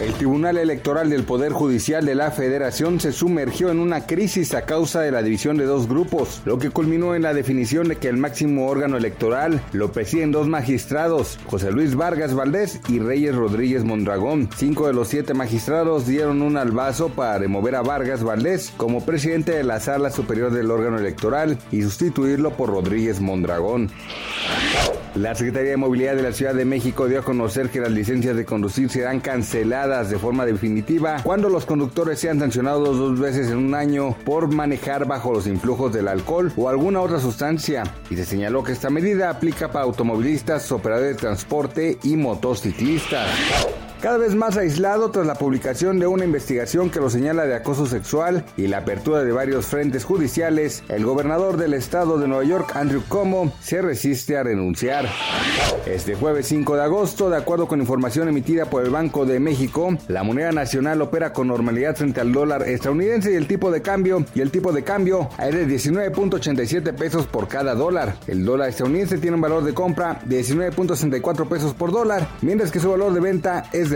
El Tribunal Electoral del Poder Judicial de la Federación se sumergió en una crisis a causa de la división de dos grupos, lo que culminó en la definición de que el máximo órgano electoral lo presiden dos magistrados, José Luis Vargas Valdés y Reyes Rodríguez Mondragón. Cinco de los siete magistrados dieron un albazo para remover a Vargas Valdés como presidente de la Sala Superior del órgano electoral y sustituirlo por Rodríguez Mondragón. La Secretaría de Movilidad de la Ciudad de México dio a conocer que las licencias de conducir serán canceladas de forma definitiva cuando los conductores sean sancionados dos veces en un año por manejar bajo los influjos del alcohol o alguna otra sustancia. Y se señaló que esta medida aplica para automovilistas, operadores de transporte y motociclistas cada vez más aislado tras la publicación de una investigación que lo señala de acoso sexual y la apertura de varios frentes judiciales, el gobernador del estado de Nueva York, Andrew Cuomo, se resiste a renunciar. Este jueves 5 de agosto, de acuerdo con información emitida por el Banco de México, la moneda nacional opera con normalidad frente al dólar estadounidense y el tipo de cambio y el tipo de cambio es de 19.87 pesos por cada dólar. El dólar estadounidense tiene un valor de compra de 19.64 pesos por dólar, mientras que su valor de venta es de